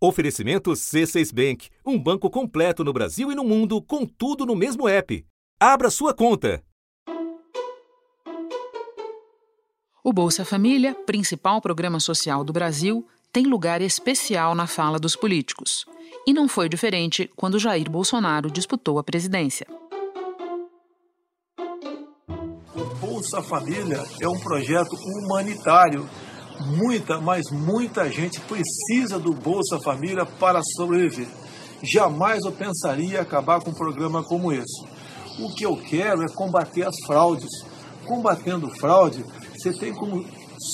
Oferecimento C6 Bank, um banco completo no Brasil e no mundo, com tudo no mesmo app. Abra sua conta. O Bolsa Família, principal programa social do Brasil, tem lugar especial na fala dos políticos. E não foi diferente quando Jair Bolsonaro disputou a presidência. O Bolsa Família é um projeto humanitário Muita, mas muita gente precisa do Bolsa Família para sobreviver. Jamais eu pensaria acabar com um programa como esse. O que eu quero é combater as fraudes. Combatendo fraude, você tem como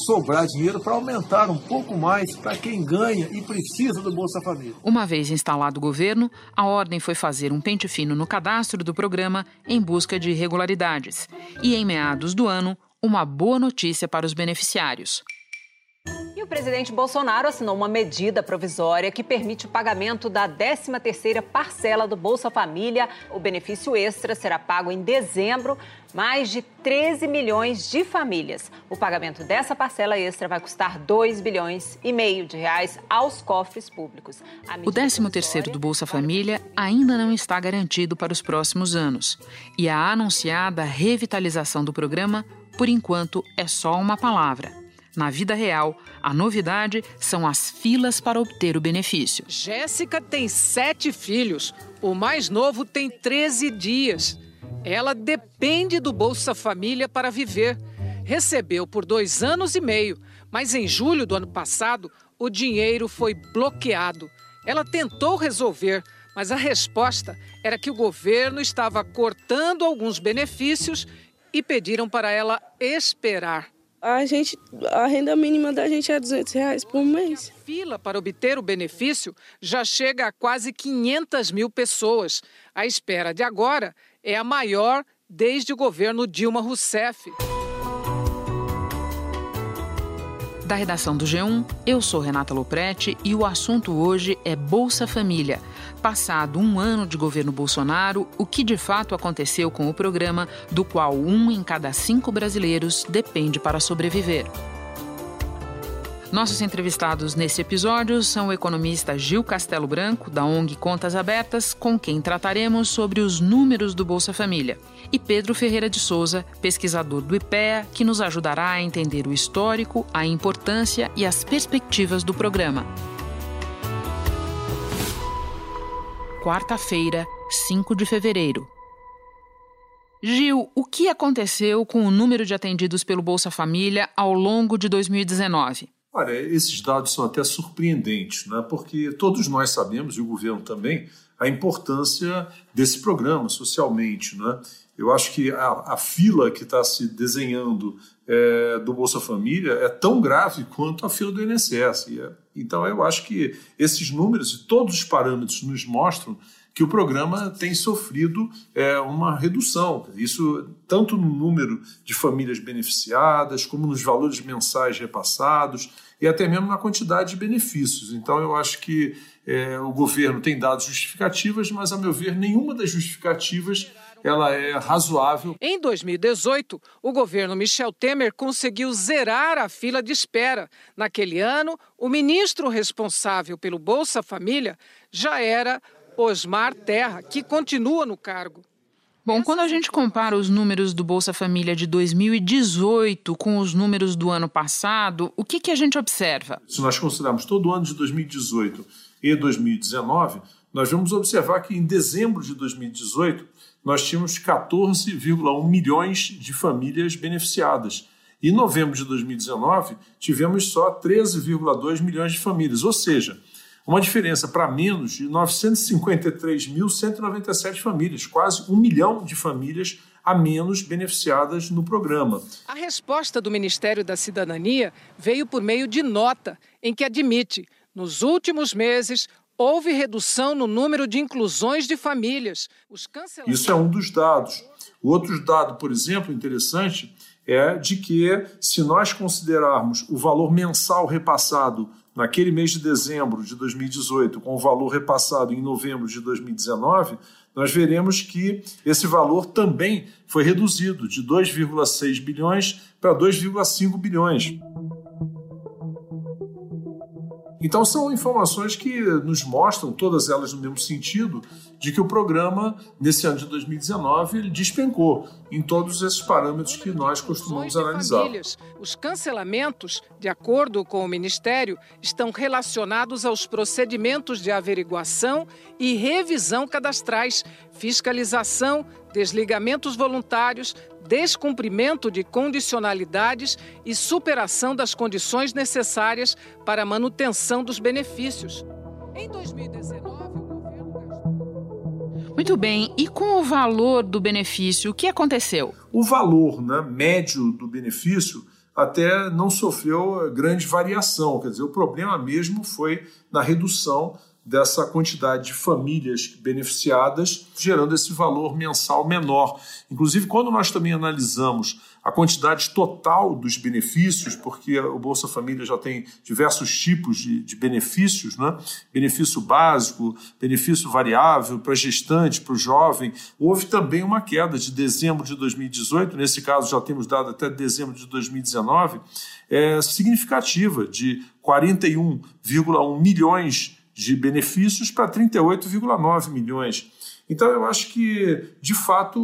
sobrar dinheiro para aumentar um pouco mais para quem ganha e precisa do Bolsa Família. Uma vez instalado o governo, a ordem foi fazer um pente fino no cadastro do programa em busca de irregularidades. E em meados do ano, uma boa notícia para os beneficiários o presidente Bolsonaro assinou uma medida provisória que permite o pagamento da 13ª parcela do Bolsa Família. O benefício extra será pago em dezembro, mais de 13 milhões de famílias. O pagamento dessa parcela extra vai custar 2 bilhões e meio de reais aos cofres públicos. O 13º do Bolsa Família ainda não está garantido para os próximos anos. E a anunciada revitalização do programa, por enquanto, é só uma palavra na vida real, a novidade são as filas para obter o benefício. Jéssica tem sete filhos. O mais novo tem 13 dias. Ela depende do Bolsa Família para viver. Recebeu por dois anos e meio, mas em julho do ano passado, o dinheiro foi bloqueado. Ela tentou resolver, mas a resposta era que o governo estava cortando alguns benefícios e pediram para ela esperar a gente a renda mínima da gente é 200 reais por mês. A fila para obter o benefício já chega a quase 500 mil pessoas. A espera de agora é a maior desde o governo Dilma Rousseff. Da redação do G1, eu sou Renata Loprete e o assunto hoje é Bolsa Família passado um ano de governo Bolsonaro, o que de fato aconteceu com o programa, do qual um em cada cinco brasileiros depende para sobreviver. Nossos entrevistados nesse episódio são o economista Gil Castelo Branco, da ONG Contas Abertas, com quem trataremos sobre os números do Bolsa Família, e Pedro Ferreira de Souza, pesquisador do IPEA, que nos ajudará a entender o histórico, a importância e as perspectivas do programa. Quarta-feira, 5 de fevereiro. Gil, o que aconteceu com o número de atendidos pelo Bolsa Família ao longo de 2019? Olha, esses dados são até surpreendentes, né? porque todos nós sabemos, e o governo também, a importância desse programa socialmente. Né? Eu acho que a, a fila que está se desenhando é, do Bolsa Família é tão grave quanto a fila do INSS. É, então, eu acho que esses números e todos os parâmetros nos mostram que o programa tem sofrido é, uma redução. Isso tanto no número de famílias beneficiadas, como nos valores mensais repassados e até mesmo na quantidade de benefícios. Então, eu acho que é, o governo tem dado justificativas, mas, a meu ver, nenhuma das justificativas ela é razoável. Em 2018, o governo Michel Temer conseguiu zerar a fila de espera. Naquele ano, o ministro responsável pelo Bolsa Família já era Osmar Terra, que continua no cargo. Bom, quando a gente compara os números do Bolsa Família de 2018 com os números do ano passado, o que, que a gente observa? Se nós considerarmos todo o ano de 2018 e 2019, nós vamos observar que em dezembro de 2018 nós tínhamos 14,1 milhões de famílias beneficiadas. Em novembro de 2019, tivemos só 13,2 milhões de famílias, ou seja, uma diferença para menos de 953.197 famílias, quase um milhão de famílias a menos beneficiadas no programa. A resposta do Ministério da Cidadania veio por meio de nota, em que admite, nos últimos meses, houve redução no número de inclusões de famílias. Isso é um dos dados. O outro dado, por exemplo, interessante, é de que, se nós considerarmos o valor mensal repassado naquele mês de dezembro de 2018 com o valor repassado em novembro de 2019, nós veremos que esse valor também foi reduzido de 2,6 bilhões para 2,5 bilhões. Então são informações que nos mostram, todas elas no mesmo sentido, de que o programa, nesse ano de 2019, ele despencou em todos esses parâmetros que nós costumamos analisar. Famílias, os cancelamentos, de acordo com o Ministério, estão relacionados aos procedimentos de averiguação e revisão cadastrais, fiscalização, desligamentos voluntários, descumprimento de condicionalidades e superação das condições necessárias para a manutenção dos benefícios. Em 2019, muito bem, e com o valor do benefício, o que aconteceu? O valor né, médio do benefício até não sofreu grande variação, quer dizer, o problema mesmo foi na redução dessa quantidade de famílias beneficiadas, gerando esse valor mensal menor. Inclusive, quando nós também analisamos a quantidade total dos benefícios, porque o Bolsa Família já tem diversos tipos de, de benefícios, né? benefício básico, benefício variável para gestante, para o jovem. Houve também uma queda de dezembro de 2018, nesse caso já temos dado até dezembro de 2019, é, significativa, de 41,1 milhões de benefícios para 38,9 milhões. Então, eu acho que, de fato,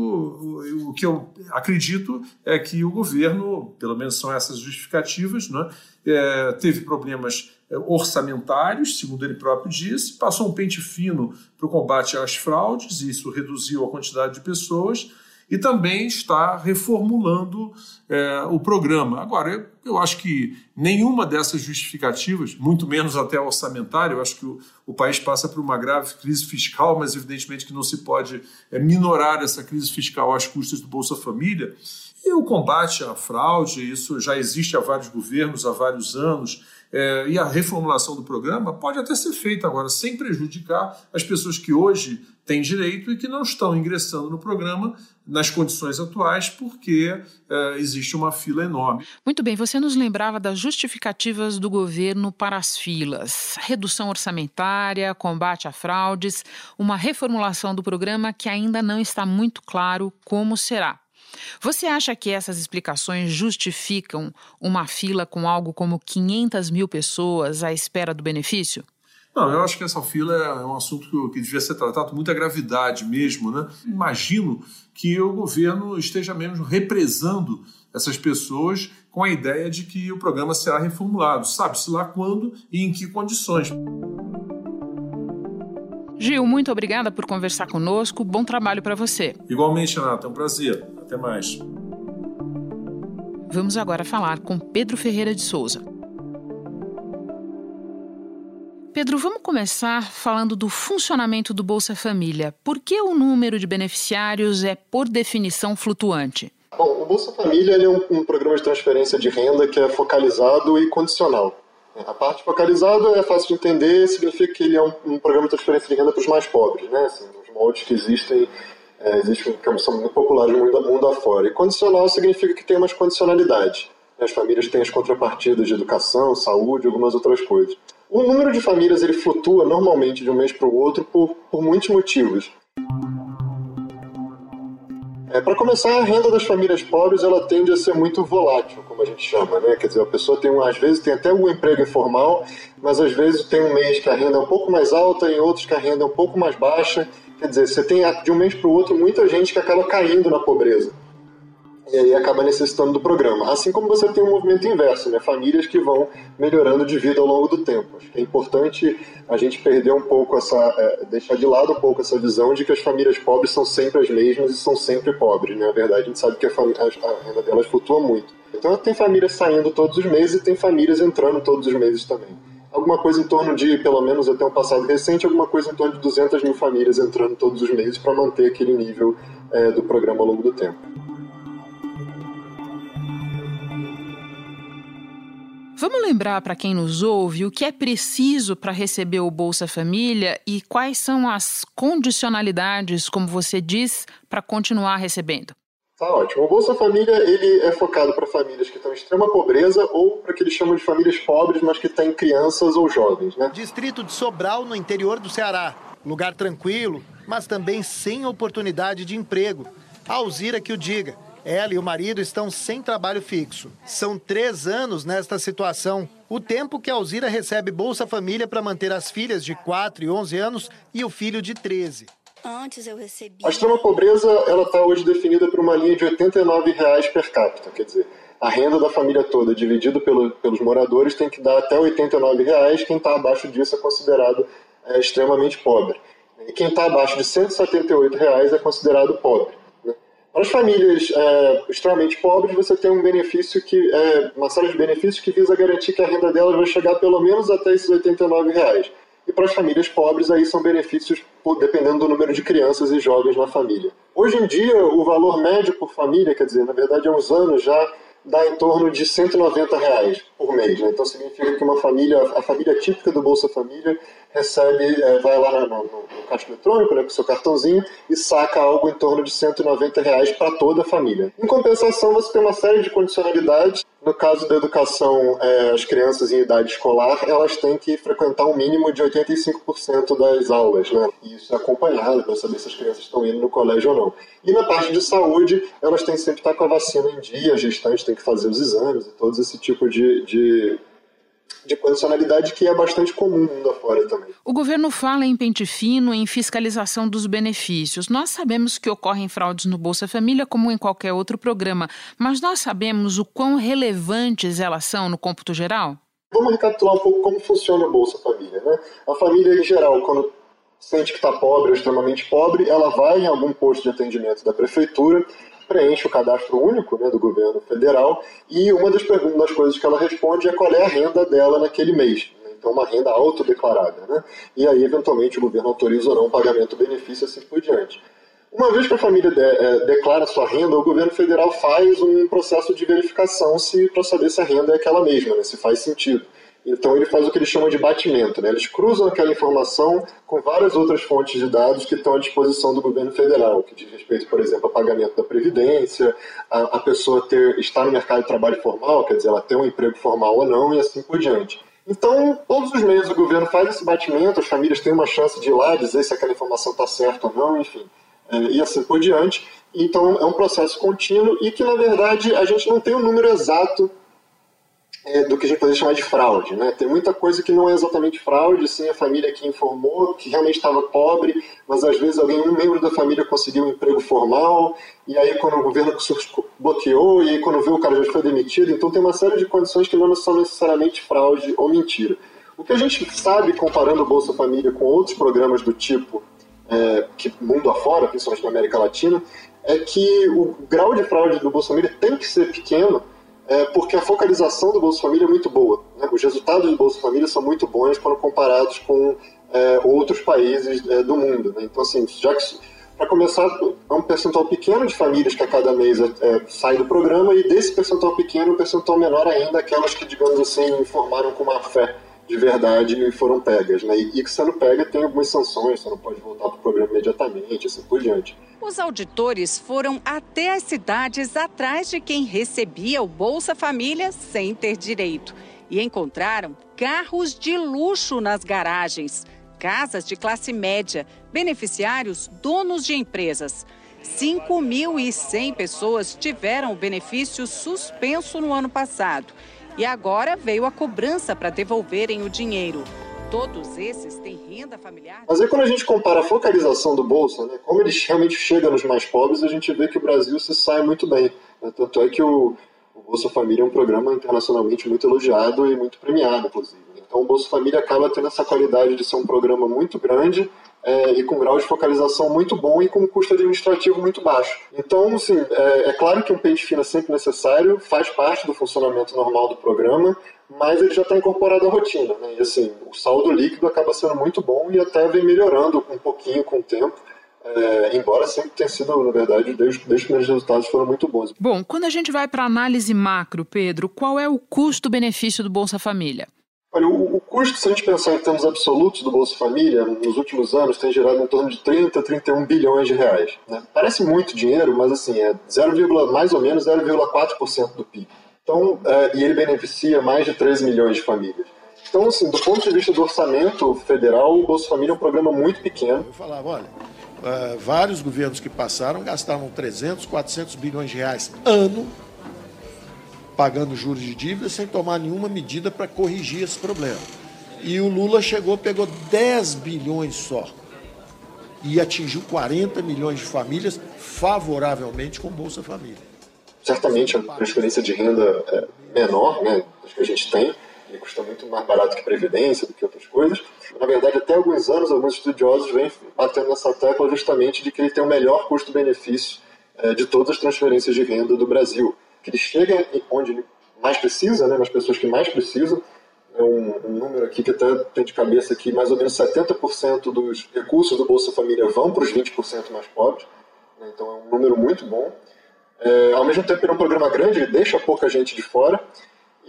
o que eu acredito é que o governo, pelo menos são essas justificativas, né, é, teve problemas é, orçamentários, segundo ele próprio disse, passou um pente fino para o combate às fraudes, e isso reduziu a quantidade de pessoas, e também está reformulando é, o programa. Agora, eu, eu, acho que nenhuma dessas justificativas, muito menos até orçamentária, eu acho que o, o, país passa por uma grave crise fiscal, mas evidentemente que não se pode é, minorar essa crise fiscal às custas do Bolsa Família. E o combate à fraude, isso já existe há vários governos, há vários anos. É, e a reformulação do programa pode até ser feita agora, sem prejudicar as pessoas que hoje têm direito e que não estão ingressando no programa nas condições atuais, porque é, existe uma fila enorme. Muito bem, você nos lembrava das justificativas do governo para as filas: redução orçamentária, combate a fraudes, uma reformulação do programa que ainda não está muito claro como será. Você acha que essas explicações justificam uma fila com algo como 500 mil pessoas à espera do benefício? Não, eu acho que essa fila é um assunto que devia ser tratado com muita gravidade mesmo. Né? Imagino que o governo esteja mesmo represando essas pessoas com a ideia de que o programa será reformulado. Sabe-se lá quando e em que condições. Gil, muito obrigada por conversar conosco. Bom trabalho para você. Igualmente, Renata. É um prazer. Até mais. Vamos agora falar com Pedro Ferreira de Souza. Pedro, vamos começar falando do funcionamento do Bolsa Família. Por que o número de beneficiários é, por definição, flutuante? Bom, o Bolsa Família é um, um programa de transferência de renda que é focalizado e condicional. A parte focalizada é fácil de entender, significa que ele é um, um programa de transferência de renda para os mais pobres, né? Assim, os moldes que existem é, existem, que são muito populares no mundo, mundo afora. E condicional significa que tem umas condicionalidades. As famílias têm as contrapartidas de educação, saúde, algumas outras coisas. O número de famílias ele flutua normalmente de um mês para o outro por, por muitos motivos. É, para começar, a renda das famílias pobres ela tende a ser muito volátil, como a gente chama, né? Quer dizer, a pessoa tem, às vezes, tem até um emprego informal, mas às vezes tem um mês que a renda é um pouco mais alta e outros que a renda é um pouco mais baixa. Quer dizer, você tem de um mês para o outro muita gente que acaba caindo na pobreza. E aí acaba necessitando do programa. Assim como você tem um movimento inverso, né? famílias que vão melhorando de vida ao longo do tempo. Acho que é importante a gente perder um pouco essa. É, deixar de lado um pouco essa visão de que as famílias pobres são sempre as mesmas e são sempre pobres. Né? Na verdade, a gente sabe que a, família, a renda delas flutua muito. Então tem famílias saindo todos os meses e tem famílias entrando todos os meses também alguma coisa em torno de, pelo menos até um passado recente, alguma coisa em torno de 200 mil famílias entrando todos os meses para manter aquele nível é, do programa ao longo do tempo. Vamos lembrar para quem nos ouve o que é preciso para receber o Bolsa Família e quais são as condicionalidades, como você diz, para continuar recebendo. Tá ótimo. O Bolsa Família ele é focado para famílias que estão em extrema pobreza ou para que eles chamam de famílias pobres, mas que têm crianças ou jovens. Né? Distrito de Sobral, no interior do Ceará. Lugar tranquilo, mas também sem oportunidade de emprego. A Alzira que o diga. Ela e o marido estão sem trabalho fixo. São três anos nesta situação. o tempo que a Alzira recebe Bolsa Família para manter as filhas de 4 e 11 anos e o filho de 13. Antes eu recebi. A extrema pobreza ela está hoje definida por uma linha de 89 reais per capita, quer dizer, a renda da família toda dividida pelo, pelos moradores tem que dar até 89 reais. Quem está abaixo disso é considerado é, extremamente pobre. E quem está abaixo de 178 reais é considerado pobre. Para as famílias é, extremamente pobres, você tem um benefício que é uma série de benefícios que visa garantir que a renda delas vai chegar pelo menos até esses 89 reais. E para as famílias pobres, aí são benefícios dependendo do número de crianças e jovens na família. Hoje em dia, o valor médio por família, quer dizer, na verdade, há uns anos já dá em torno de 190 reais por mês. Né? Então significa que uma família, a família típica do Bolsa Família recebe, é, vai lá no, no, no caixa eletrônico, né, com seu cartãozinho e saca algo em torno de 190 reais para toda a família. Em compensação, você tem uma série de condicionalidades. No caso da educação, é, as crianças em idade escolar, elas têm que frequentar um mínimo de 85% das aulas, né? E isso é acompanhado para saber se as crianças estão indo no colégio ou não. E na parte de saúde, elas têm que sempre estar com a vacina em dia, a gestante tem que fazer os exames e todo esse tipo de, de de condicionalidade que é bastante comum mundo afora também. O governo fala em pente fino, em fiscalização dos benefícios. Nós sabemos que ocorrem fraudes no Bolsa Família, como em qualquer outro programa, mas nós sabemos o quão relevantes elas são no cômputo geral? Vamos recapitular um pouco como funciona o Bolsa Família. Né? A família, em geral, quando sente que está pobre ou extremamente pobre, ela vai em algum posto de atendimento da prefeitura preenche o cadastro único né, do governo federal e uma das, das coisas que ela responde é qual é a renda dela naquele mês. Né? Então, uma renda autodeclarada. Né? E aí, eventualmente, o governo autoriza ou não o pagamento do benefício assim por diante. Uma vez que a família de, é, declara sua renda, o governo federal faz um processo de verificação para saber se a renda é aquela mesma, né, se faz sentido. Então ele faz o que eles chamam de batimento. Né? Eles cruzam aquela informação com várias outras fontes de dados que estão à disposição do governo federal, que diz respeito, por exemplo, ao pagamento da previdência, a, a pessoa ter, estar no mercado de trabalho formal, quer dizer, ela ter um emprego formal ou não, e assim por diante. Então, todos os meses o governo faz esse batimento, as famílias têm uma chance de ir lá dizer se aquela informação está certa ou não, enfim, é, e assim por diante. Então, é um processo contínuo e que, na verdade, a gente não tem um número exato é, do que a gente poderia chamar de fraude. Né? Tem muita coisa que não é exatamente fraude, sim, a família que informou que realmente estava pobre, mas às vezes alguém, um membro da família conseguiu um emprego formal, e aí quando o governo bloqueou, e aí quando viu o cara já foi demitido, então tem uma série de condições que não são necessariamente fraude ou mentira. O que a gente sabe, comparando o Bolsa Família com outros programas do tipo, é, que mundo afora, principalmente na América Latina, é que o grau de fraude do Bolsa Família tem que ser pequeno, é, porque a focalização do Bolsa Família é muito boa. Né? Os resultados do Bolsa Família são muito bons quando comparados com é, outros países é, do mundo. Né? Então, assim, já que para começar, é um percentual pequeno de famílias que a cada mês é, é, sai do programa, e desse percentual pequeno, um percentual menor ainda, aquelas que, digamos assim, informaram com má fé de verdade foram pegas. Né? E, e sendo pega tem algumas sanções, você não pode voltar para o programa imediatamente, assim por diante. Os auditores foram até as cidades atrás de quem recebia o Bolsa Família sem ter direito e encontraram carros de luxo nas garagens, casas de classe média, beneficiários donos de empresas. 5.100 pessoas tiveram o benefício suspenso no ano passado e agora veio a cobrança para devolverem o dinheiro. Todos esses têm renda familiar. Mas aí quando a gente compara a focalização do Bolsa, né, como ele realmente chega nos mais pobres, a gente vê que o Brasil se sai muito bem. Né? Tanto é que o, o Bolsa Família é um programa internacionalmente muito elogiado e muito premiado, inclusive. Então o Bolsa Família acaba tendo essa qualidade de ser um programa muito grande é, e com grau de focalização muito bom e com custo administrativo muito baixo. Então, assim, é, é claro que um pente fino é sempre necessário, faz parte do funcionamento normal do programa, mas ele já está incorporado à rotina. Né? E assim, o saldo líquido acaba sendo muito bom e até vem melhorando um pouquinho com o tempo. É, embora sempre tenha sido, na verdade, desde, desde os primeiros resultados foram muito bons. Bom, quando a gente vai para análise macro, Pedro, qual é o custo-benefício do Bolsa Família? Olha, o, o, custo, se a gente pensar em termos absolutos do Bolsa Família, nos últimos anos tem gerado em torno de 30, 31 bilhões de reais. Né? Parece muito dinheiro, mas assim, é 0, mais ou menos 0,4% do PIB. Então, é, e ele beneficia mais de 13 milhões de famílias. Então, assim, do ponto de vista do orçamento federal, o Bolsa Família é um programa muito pequeno. Eu falava, olha, uh, vários governos que passaram gastaram 300, 400 bilhões de reais ano pagando juros de dívida sem tomar nenhuma medida para corrigir esse problema. E o Lula chegou, pegou 10 bilhões só e atingiu 40 milhões de famílias favoravelmente com Bolsa Família. Certamente a transferência de renda é menor, né, que a gente tem, ele custa muito mais barato que previdência, do que outras coisas. Na verdade, até alguns anos, alguns estudiosos vêm batendo nessa tecla justamente de que ele tem o melhor custo-benefício é, de todas as transferências de renda do Brasil. Que ele chega onde mais precisa, né, nas pessoas que mais precisam. É um, um número aqui que até tem de cabeça que mais ou menos 70% dos recursos do Bolsa Família vão para os 20% mais pobres. Né, então é um número muito bom. É, ao mesmo tempo, ele é um programa grande, ele deixa pouca gente de fora.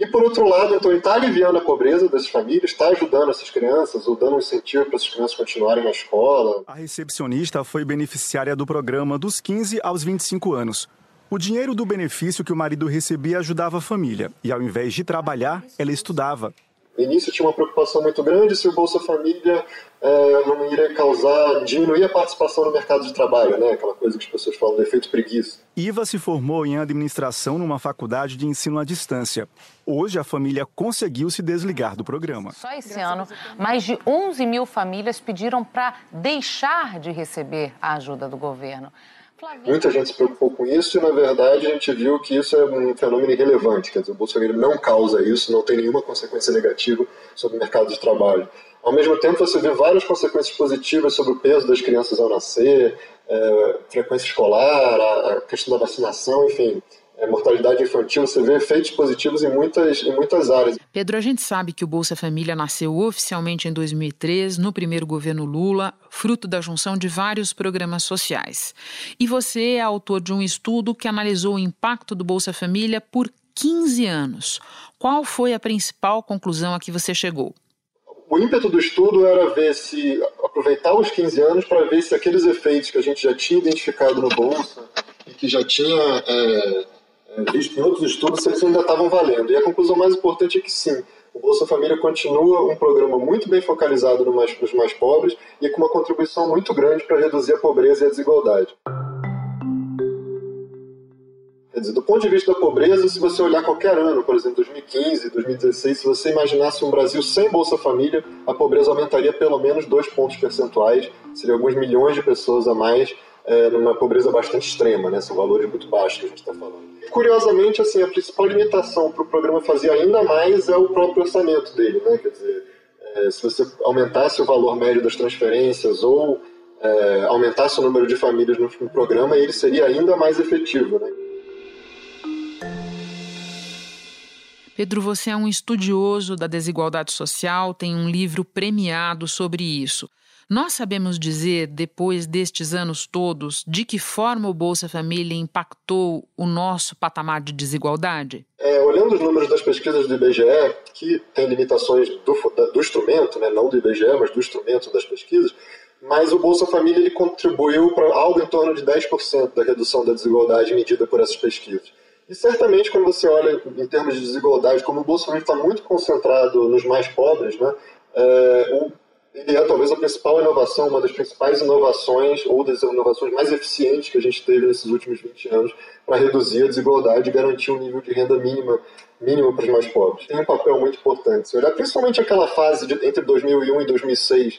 E por outro lado, então ele está aliviando a pobreza dessas famílias, está ajudando essas crianças, ou dando um incentivo para essas crianças continuarem na escola. A recepcionista foi beneficiária do programa dos 15 aos 25 anos. O dinheiro do benefício que o marido recebia ajudava a família, e ao invés de trabalhar, ela estudava. No início tinha uma preocupação muito grande se o Bolsa Família é, não iria causar, diminuir a participação no mercado de trabalho, né? aquela coisa que as pessoas falam do efeito preguiça. Iva se formou em administração numa faculdade de ensino à distância. Hoje a família conseguiu se desligar do programa. Só esse ano, mais de 11 mil famílias pediram para deixar de receber a ajuda do governo. Muita gente se preocupou com isso e, na verdade, a gente viu que isso é um fenômeno irrelevante. Quer dizer, o Família não causa isso, não tem nenhuma consequência negativa sobre o mercado de trabalho. Ao mesmo tempo, você vê várias consequências positivas sobre o peso das crianças ao nascer, é, frequência escolar, a, a questão da vacinação, enfim é, mortalidade infantil, você vê efeitos positivos em muitas, em muitas áreas. Pedro, a gente sabe que o Bolsa Família nasceu oficialmente em 2003, no primeiro governo Lula, fruto da junção de vários programas sociais. E você é autor de um estudo que analisou o impacto do Bolsa Família por 15 anos. Qual foi a principal conclusão a que você chegou? O ímpeto do estudo era ver se aproveitar os 15 anos para ver se aqueles efeitos que a gente já tinha identificado no Bolsa e que já tinha é, é, visto em outros estudos se eles ainda estavam valendo. E a conclusão mais importante é que sim, o Bolsa Família continua um programa muito bem focalizado no mais, nos mais pobres e com uma contribuição muito grande para reduzir a pobreza e a desigualdade. Dizer, do ponto de vista da pobreza, se você olhar qualquer ano, por exemplo, 2015, 2016, se você imaginasse um Brasil sem Bolsa Família, a pobreza aumentaria pelo menos dois pontos percentuais, seria alguns milhões de pessoas a mais é, numa pobreza bastante extrema, né? São valores muito baixos que a gente está falando. Curiosamente, assim, a principal limitação para o programa fazer ainda mais é o próprio orçamento dele, né? Quer dizer, é, se você aumentasse o valor médio das transferências ou é, aumentasse o número de famílias no, no programa, ele seria ainda mais efetivo, né? Pedro, você é um estudioso da desigualdade social, tem um livro premiado sobre isso. Nós sabemos dizer, depois destes anos todos, de que forma o Bolsa Família impactou o nosso patamar de desigualdade? É, olhando os números das pesquisas do IBGE, que tem limitações do, do instrumento, né, não do IBGE, mas do instrumento das pesquisas, mas o Bolsa Família ele contribuiu para algo em torno de 10% da redução da desigualdade medida por essas pesquisas. E certamente, quando você olha em termos de desigualdade, como o Família está muito concentrado nos mais pobres, né, é, ele é talvez a principal inovação, uma das principais inovações ou das inovações mais eficientes que a gente teve nesses últimos 20 anos para reduzir a desigualdade e garantir um nível de renda mínima mínimo para os mais pobres. Tem um papel muito importante. Se olhar principalmente aquela fase de, entre 2001 e 2006,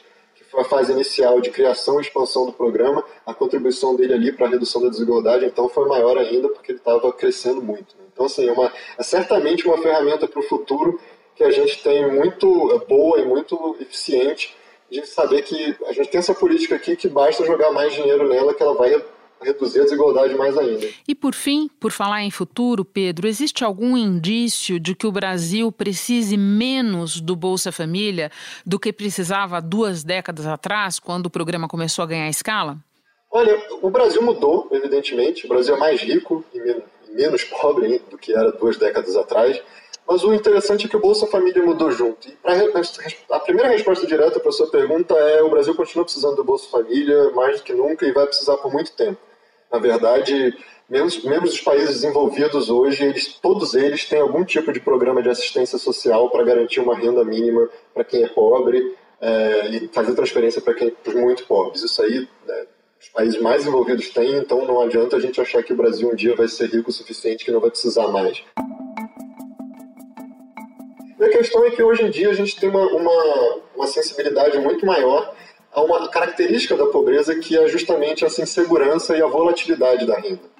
a fase inicial de criação e expansão do programa, a contribuição dele ali para a redução da desigualdade então foi maior ainda porque ele estava crescendo muito. Né? Então, assim, é, uma, é certamente uma ferramenta para o futuro que a gente tem muito é, boa e muito eficiente de saber que a gente tem essa política aqui que basta jogar mais dinheiro nela que ela vai reduzir a desigualdade mais ainda. E por fim, por falar em futuro, Pedro, existe algum indício de que o Brasil precise menos do Bolsa Família do que precisava duas décadas atrás, quando o programa começou a ganhar escala? Olha, o Brasil mudou, evidentemente. O Brasil é mais rico e menos pobre do que era duas décadas atrás. Mas o interessante é que o Bolsa Família mudou junto. E a primeira resposta direta para a sua pergunta é: o Brasil continua precisando do Bolsa Família mais do que nunca e vai precisar por muito tempo. Na verdade, membros, membros dos países desenvolvidos hoje, eles, todos eles têm algum tipo de programa de assistência social para garantir uma renda mínima para quem é pobre é, e fazer transferência para os muito pobres. Isso aí, né, os países mais desenvolvidos têm, então não adianta a gente achar que o Brasil um dia vai ser rico o suficiente que não vai precisar mais. E a questão é que hoje em dia a gente tem uma, uma, uma sensibilidade muito maior a uma característica da pobreza que é justamente essa insegurança e a volatilidade da renda.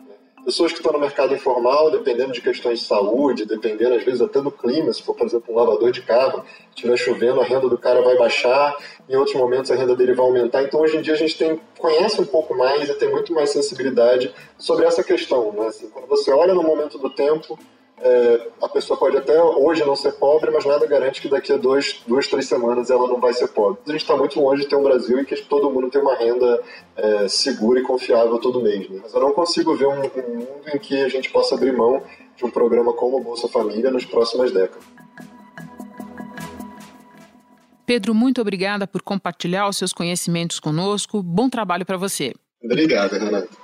Pessoas que estão no mercado informal, dependendo de questões de saúde, dependendo às vezes até do clima, se for, por exemplo, um lavador de carro, estiver chovendo, a renda do cara vai baixar, em outros momentos a renda dele vai aumentar. Então, hoje em dia, a gente tem, conhece um pouco mais e tem muito mais sensibilidade sobre essa questão. Né? Assim, quando você olha no momento do tempo, é, a pessoa pode até hoje não ser pobre, mas nada garante que daqui a dois, duas, três semanas ela não vai ser pobre. A gente está muito longe de ter um Brasil em que todo mundo tem uma renda é, segura e confiável todo mês. Né? Mas eu não consigo ver um, um mundo em que a gente possa abrir mão de um programa como o Bolsa Família nas próximas décadas. Pedro, muito obrigada por compartilhar os seus conhecimentos conosco. Bom trabalho para você. Obrigado, Renato.